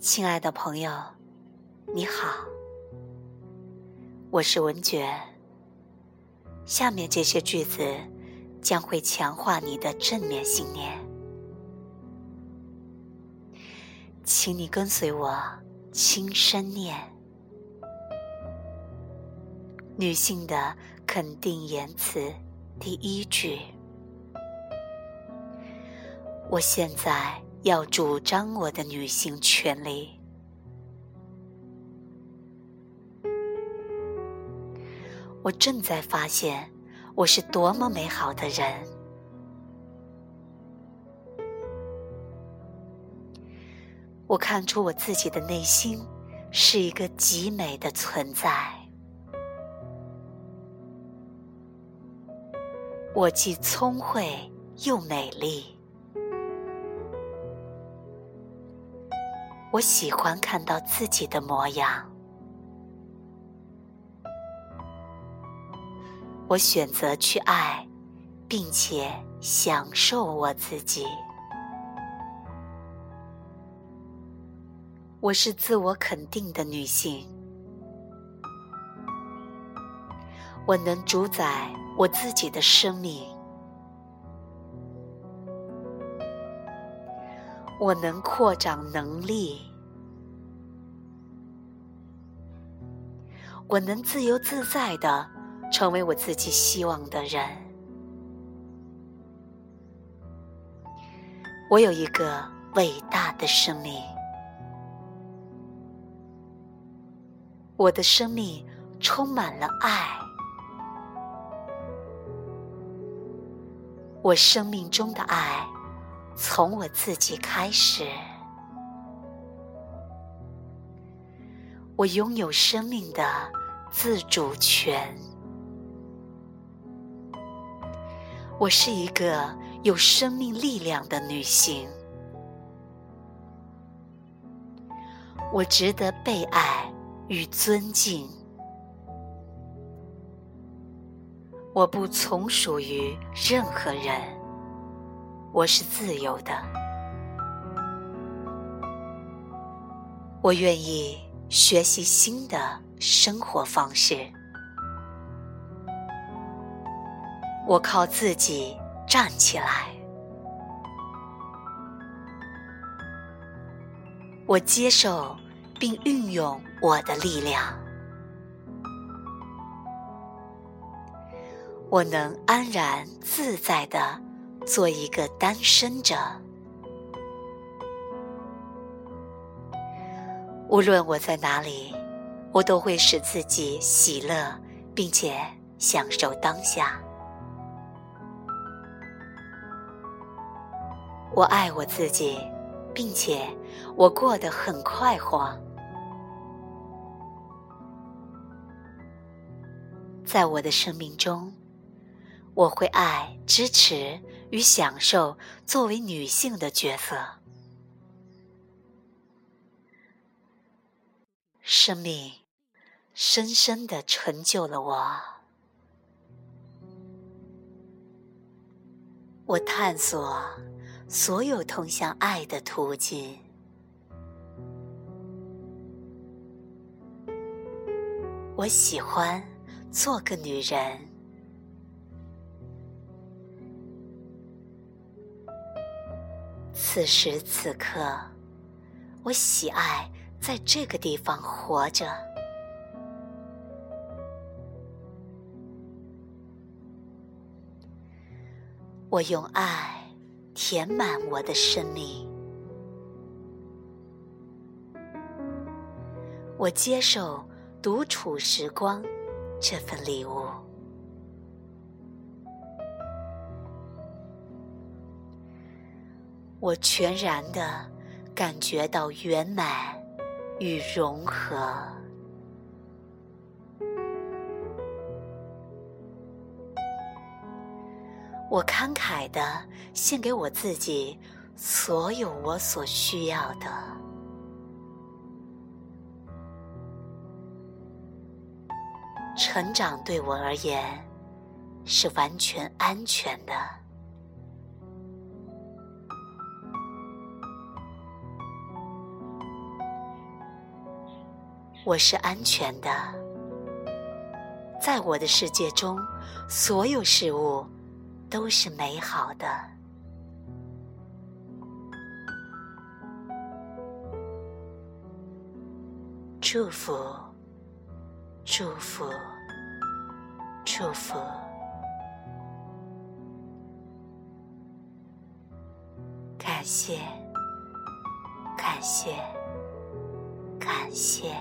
亲爱的朋友，你好，我是文觉。下面这些句子将会强化你的正面信念，请你跟随我轻声念。女性的肯定言辞，第一句：我现在。要主张我的女性权利。我正在发现我是多么美好的人。我看出我自己的内心是一个极美的存在。我既聪慧又美丽。我喜欢看到自己的模样。我选择去爱，并且享受我自己。我是自我肯定的女性。我能主宰我自己的生命。我能扩展能力，我能自由自在的成为我自己希望的人。我有一个伟大的生命，我的生命充满了爱，我生命中的爱。从我自己开始，我拥有生命的自主权。我是一个有生命力量的女性，我值得被爱与尊敬。我不从属于任何人。我是自由的，我愿意学习新的生活方式。我靠自己站起来，我接受并运用我的力量，我能安然自在的。做一个单身者，无论我在哪里，我都会使自己喜乐，并且享受当下。我爱我自己，并且我过得很快活。在我的生命中，我会爱、支持。与享受作为女性的角色，生命深深的成就了我。我探索所有通向爱的途径。我喜欢做个女人。此时此刻，我喜爱在这个地方活着。我用爱填满我的生命。我接受独处时光这份礼物。我全然的感觉到圆满与融合。我慷慨的献给我自己所有我所需要的。成长对我而言是完全安全的。我是安全的，在我的世界中，所有事物都是美好的。祝福，祝福，祝福。感谢，感谢，感谢。